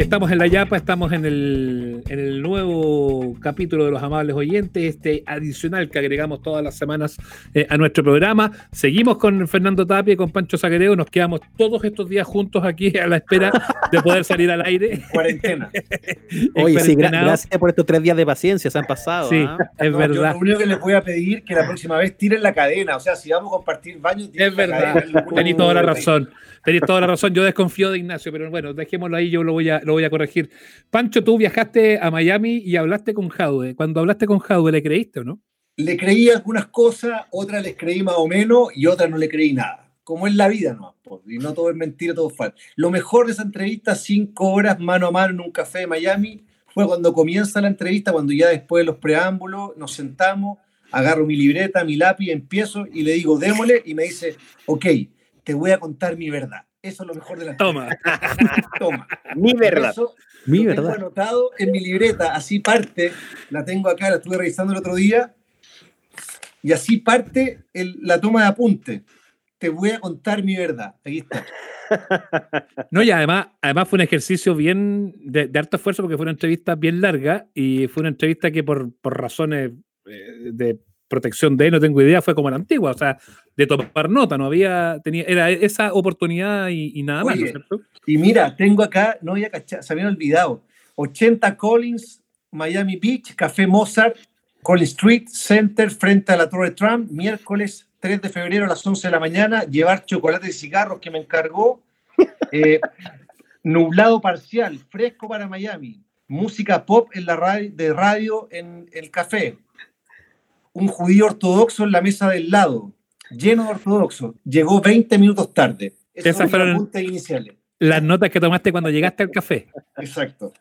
Estamos en la Yapa, estamos en el, en el nuevo capítulo de los amables oyentes, este adicional que agregamos todas las semanas eh, a nuestro programa. Seguimos con Fernando Tapia y con Pancho Zaguereo, nos quedamos todos estos días juntos aquí a la espera de poder salir al aire. Cuarentena. Oye, sí, gracias por estos tres días de paciencia, se han pasado. Sí, ¿ah? es No, verdad. Yo lo único que les voy a pedir es que la próxima vez tiren la cadena. O sea, si vamos a compartir baños, tiren Es verdad, tenéis toda la razón. Tenéis toda la razón. Yo desconfío de Ignacio, pero bueno, dejémoslo ahí, yo lo voy a, lo voy a corregir. Pancho, tú viajaste a Miami y hablaste con Jaude. Cuando hablaste con Jaude, ¿le creíste o no? Le creí algunas cosas, otras les creí más o menos y otras no le creí nada. Como es la vida, ¿no? Pues, Y no todo es mentira, todo es falso. Lo mejor de esa entrevista, cinco horas mano a mano en un café de Miami, fue cuando comienza la entrevista, cuando ya después de los preámbulos nos sentamos, agarro mi libreta, mi lápiz, empiezo y le digo, démosle, y me dice, ok, te voy a contar mi verdad. Eso es lo mejor de la Toma. Toma. Mi verdad. Eso Mi lo tengo verdad. anotado en mi libreta, así parte, la tengo acá, la estuve revisando el otro día, y así parte el- la toma de apunte. Te voy a contar mi verdad. Aquí está. No, y además, además fue un ejercicio bien de, de harto esfuerzo porque fue una entrevista bien larga y fue una entrevista que por, por razones eh, de protección de, no tengo idea, fue como la antigua, o sea, de tomar nota, no había, tenía, era esa oportunidad y, y nada más, ¿no es Oye, cierto? Y mira, tengo acá, no había cachado, se habían olvidado, 80 Collins, Miami Beach, Café Mozart, Collins Street Center, frente a la Torre Trump, miércoles 3 de febrero a las 11 de la mañana, llevar chocolate y cigarros que me encargó, eh, nublado parcial, fresco para Miami, música pop en la radio, de radio en el café, un judío ortodoxo en la mesa del lado, lleno de ortodoxos, llegó 20 minutos tarde. Esas fueron- apuntes iniciales. Las notas que tomaste cuando llegaste al café. Exacto.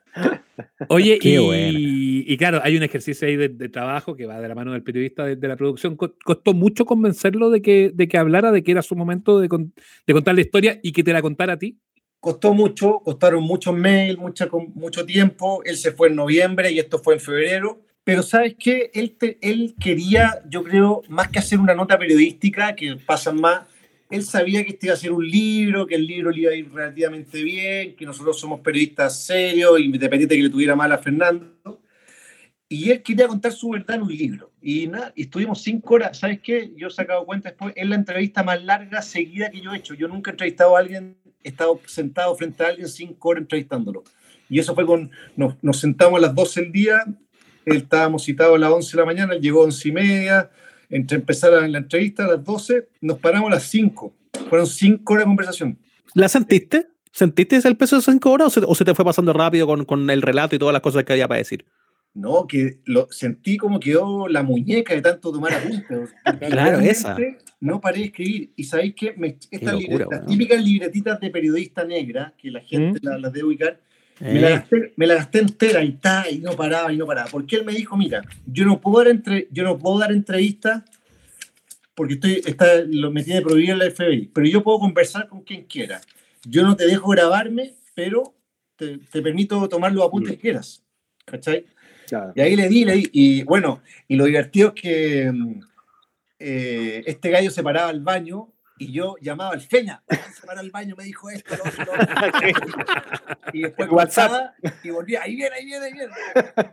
Oye, Qué y, y claro, hay un ejercicio ahí de, de trabajo que va de la mano del periodista de, de la producción. Co- Costó mucho convencerlo de que, de que hablara, de que era su momento de, con- de contar la historia y que te la contara a ti. Costó mucho, costaron muchos mails, mucha, mucho tiempo. Él se fue en noviembre y esto fue en febrero. Pero ¿sabes qué? Él, él quería, yo creo, más que hacer una nota periodística, que pasan más, él sabía que este iba a ser un libro, que el libro le iba a ir relativamente bien, que nosotros somos periodistas serios, independiente de que le tuviera mal a Fernando. Y él quería contar su verdad en un libro. Y nada, estuvimos cinco horas. ¿Sabes qué? Yo he sacado cuenta después, es la entrevista más larga seguida que yo he hecho. Yo nunca he entrevistado a alguien, he estado sentado frente a alguien cinco horas entrevistándolo. Y eso fue con, nos, nos sentamos a las 12 del día, estábamos citados a las 11 de la mañana, él llegó a 11 y media, entre empezar la entrevista a las 12, nos paramos a las 5. Fueron cinco horas de conversación. ¿La sentiste? ¿Sentiste el peso de cinco horas o se, o se te fue pasando rápido con, con el relato y todas las cosas que había para decir? No, que lo sentí como quedó la muñeca de tanto tomar apuntes. Claro, esa. No paré de escribir. Y sabéis que estas locura, weón. típicas libretitas de periodista negra, que la gente ¿Mm? la- las debe ubicar, me, la Eh, gasté, me la gasté entera y ta, y no paraba y no paraba. Porque él me dijo, mira, yo no puedo dar, entre, yo no puedo dar entrevistas porque estoy, está, lo, me tiene prohibido la FBI, pero yo puedo conversar con quien quiera. Yo no te dejo grabarme, pero te, te permito tomar los apuntes que quieras. ¿Cachai? Claro. Y ahí le di, le di, y bueno, y lo divertido es que mm, eh, este gallo se paraba al baño y yo llamaba al Feña, para al baño, me dijo esto, lo otro, lo y después WhatsApp. y volvía, ahí viene, ahí viene, ahí viene.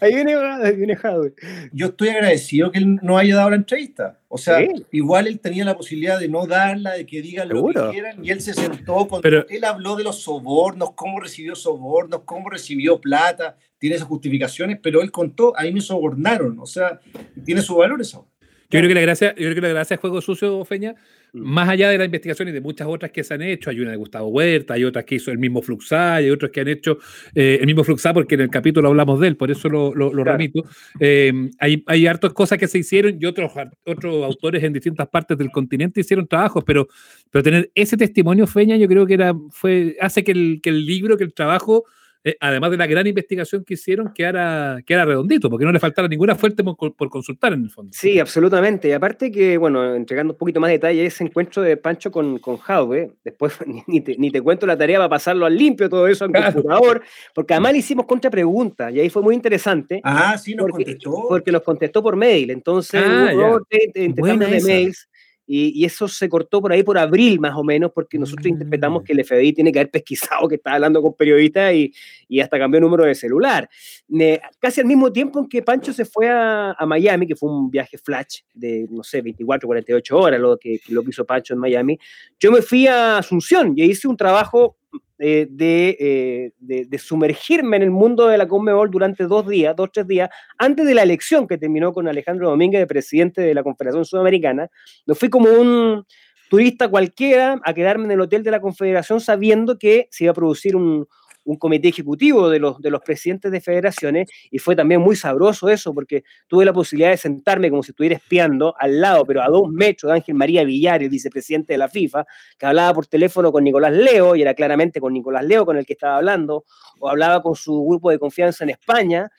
Ahí viene, ahí viene Jadwe. Yo estoy agradecido que él no haya dado la entrevista. O sea, Sí. igual él tenía la posibilidad de no darla, de que digan lo Seguro. que quieran, y él se sentó con. Pero- él habló de los sobornos, cómo recibió sobornos, cómo recibió plata, tiene esas justificaciones, pero él contó, ahí me sobornaron. O sea, tiene su valor eso. Yo creo que la gracia, yo creo que la gracia de Juego Sucio, Feña, Mm. más allá de la investigación y de muchas otras que se han hecho, hay una de Gustavo Huerta, hay otras que hizo el mismo Fluxá, hay otros que han hecho eh, el mismo Fluxá, porque en el capítulo hablamos de él, por eso lo, lo- lo Claro. remito. Eh, hay, hay hartas cosas que se hicieron y otros, otros autores en distintas partes del continente hicieron trabajos, pero, pero tener ese testimonio, Feña, yo creo que era, fue, hace que el, que el libro, que el trabajo, eh, además de la gran investigación que hicieron, quedara, quedara redondito, porque no le faltara ninguna fuente por, por consultar en el fondo. Sí, absolutamente. Y aparte que, bueno, entregando un poquito más de detalle, ese encuentro de Pancho con, con Jaude, después ni, ni te, ni te cuento la tarea para pasarlo al limpio todo eso en Claro. computador, porque además le hicimos contrapreguntas y ahí fue muy interesante. Ah, sí, nos porque, contestó. porque nos contestó por mail. Entonces, Ah, hubo de esa. mails y, y eso se cortó por ahí por abril más o menos, porque nosotros interpretamos Mm. que el FBI tiene que haber pesquisado que estaba hablando con periodistas y, y hasta cambió el número de celular. Ne- casi al mismo tiempo en que Pancho se fue a, a Miami, que fue un viaje flash de, no sé, 24, 48 horas, lo que, lo que hizo Pancho en Miami, yo me fui a Asunción y hice un trabajo eh, de, eh, de, sumergirme en el mundo de la Conmebol durante dos días, dos, tres días, antes de la elección que terminó con Alejandro Domínguez de presidente de la Confederación Sudamericana. Me fui como un turista cualquiera a quedarme en el hotel de la Confederación sabiendo que se iba a producir un, un comité ejecutivo de los, de los presidentes de federaciones y fue también muy sabroso eso porque tuve la posibilidad de sentarme como si estuviera espiando al lado, pero a dos metros de Ángel María Villar, el vicepresidente de la FIFA, que hablaba por teléfono con Nicolás Leo y era claramente con Nicolás Leo con el que estaba hablando, o hablaba con su grupo de confianza en España.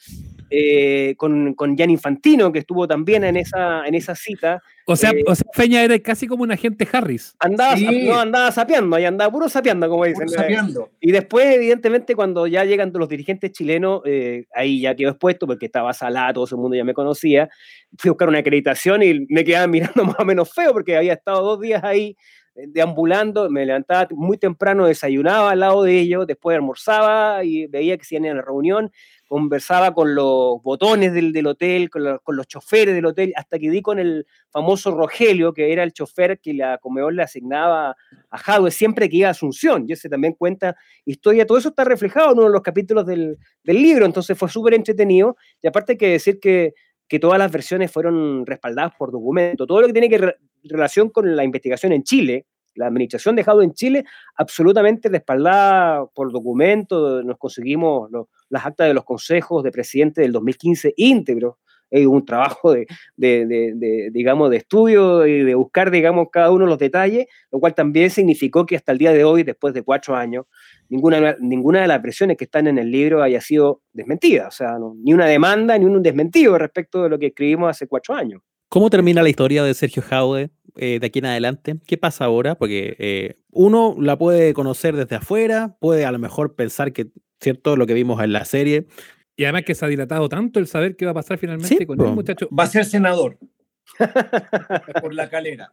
Eh, con, con Jan Infantino, que estuvo también en esa, en esa cita, O sea, Eh, o sea, Feña era casi como un agente Harris. andaba, Sí. no, andaba sapeando, y andaba puro sapeando, como dicen. Puro sapeando. Y después, evidentemente, cuando ya llegan los dirigentes chilenos, eh, ahí ya quedó expuesto porque estaba salada, todo ese mundo ya me conocía. Fui a buscar una acreditación y me quedaban mirando más o menos feo porque había estado dos días ahí eh, deambulando, me levantaba muy temprano, desayunaba al lado de ellos, después almorzaba y veía que se iban a la reunión, conversaba con los botones del, del hotel, con, la- con los choferes del hotel, hasta que di con el famoso Rogelio, que era el chofer que la Comedor le asignaba a Jadwe siempre que iba a Asunción, y ese también cuenta historia, todo eso está reflejado en uno de los capítulos del, del libro, entonces fue súper entretenido, y aparte hay que decir que, que todas las versiones fueron respaldadas por documento, todo lo que tiene que re- relación con la investigación en Chile, la administración de Jadwe en Chile, absolutamente respaldada por documento, nos conseguimos las actas de los consejos de presidente del 2015 íntegros, es un trabajo de, digamos, de estudio y de buscar, digamos, cada uno los detalles, lo cual también significó que hasta el día de hoy, después de cuatro años, ninguna, ninguna de las versiones que están en el libro haya sido desmentida, o sea, ni una demanda ni un desmentido respecto de lo que escribimos hace cuatro años. ¿Cómo termina la historia de Sergio Jaude eh, de aquí en adelante? ¿Qué pasa ahora? Porque eh, uno la puede conocer desde afuera, puede a lo mejor pensar que, ¿cierto? Lo que vimos en la serie. Y además que se ha dilatado tanto el saber qué va a pasar finalmente Sí, con el muchacho. Va a ser senador. por la calera.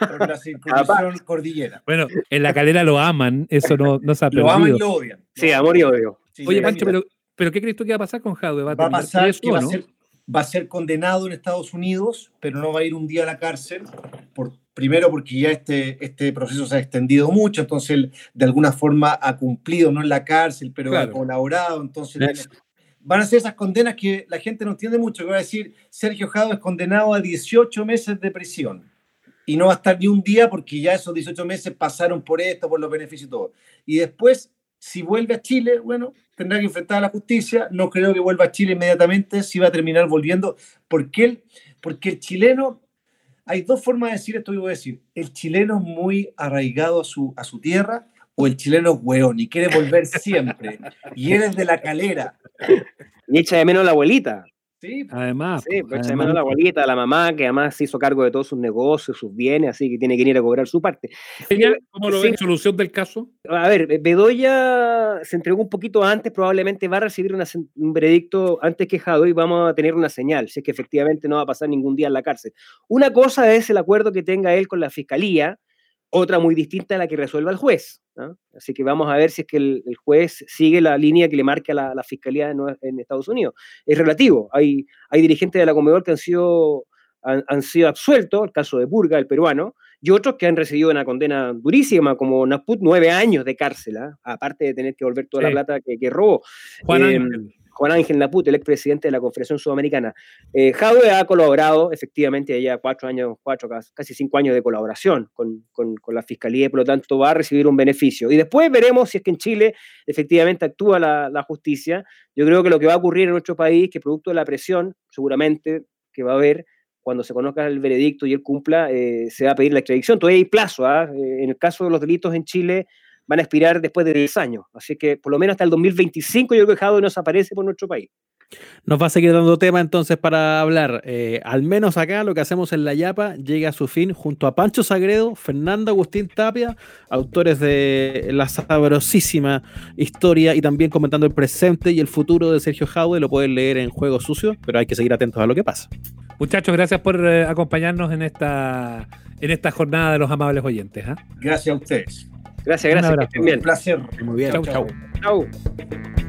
Por la circunscripción cordillera. Bueno, en la calera lo aman, eso no, no se ha Lo aman y perdido. lo odian. Sí, amor y odio. Sí, Oye, Pancho, pero, pero ¿qué crees tú que va a pasar con Jadwe? ¿Va a, va a terminar pasar que va a, no? ser, va a ser condenado en Estados Unidos, pero no va a ir un día a la cárcel. Por, primero porque ya este, este proceso se ha extendido mucho, entonces él de alguna forma ha cumplido, no en la cárcel, pero Claro. ha colaborado, entonces van a ser esas condenas que la gente no entiende mucho, que va a decir, Sergio Jado es condenado a 18 meses de prisión y no va a estar ni un día porque ya esos 18 meses pasaron por esto, por los beneficios y todo. Y después, si vuelve a Chile, bueno, tendrá que enfrentar a la justicia. No creo que vuelva a Chile inmediatamente, si va a terminar volviendo, porque, él, porque el chileno, hay dos formas de decir esto que voy a decir. El chileno es muy arraigado a su, a su tierra o el chileno es hueón y quiere volver siempre. y eres de la calera. Y echa de menos la abuelita. ¿Sí? Además, Sí, pues además. a la abuelita, la mamá, que además se hizo cargo de todos sus negocios, sus bienes, así que tiene que ir a cobrar su parte. ¿Cómo lo Sí. ves? ¿Solución del caso? A ver, Bedoya se entregó un poquito antes, probablemente va a recibir una un veredicto antes que y vamos a tener una señal, si es que efectivamente no va a pasar ningún día en la cárcel. Una cosa es el acuerdo que tenga él con la fiscalía, otra muy distinta a la que resuelva el juez. ¿no? Así que vamos a ver si es que el, el juez sigue la línea que le marca la, la fiscalía en, en Estados Unidos. Es relativo. Hay, hay dirigentes de la Comedor que han sido, han, han sido absueltos, el caso de Burga, el peruano, y otros que han recibido una condena durísima, como Naput, nueve años de cárcel, ¿ah? aparte de tener que volver toda Sí. la plata que, que robó. Juan Eh, Ángel. Juan Ángel Naput, el expresidente de la Confederación Sudamericana. Eh, Jadwe ha colaborado, efectivamente, ya cuatro años, cuatro, cas- casi cinco años de colaboración con, con- con la Fiscalía y por lo tanto va a recibir un beneficio. Y después veremos si es que en Chile efectivamente actúa la, la justicia. Yo creo que lo que va a ocurrir en nuestro país, que producto de la presión, seguramente que va a haber, cuando se conozca el veredicto y él cumpla, eh, se va a pedir la extradición. Todavía hay plazo. ¿ah? Eh, en el caso de los delitos en Chile, van a expirar después de 10 años. Así que por lo menos hasta el 2025 yo creo que Jadwe no desaparece por nuestro país. Nos va a seguir dando tema entonces para hablar. Eh, al menos acá lo que hacemos en La Yapa llega a su fin junto a Pancho Sagredo, Fernando Agustín Tapia, autores de la sabrosísima historia y también comentando el presente y el futuro de Sergio Jaude. Lo pueden leer en Juego Sucio, pero hay que seguir atentos a lo que pasa. Muchachos, gracias por eh, acompañarnos en esta, en esta jornada de los amables oyentes. ¿ah? Gracias a ustedes. Gracias, Un gracias. que abrazo. estén bien. Un placer. Muy bien. Chau, Chau, chau. Chau.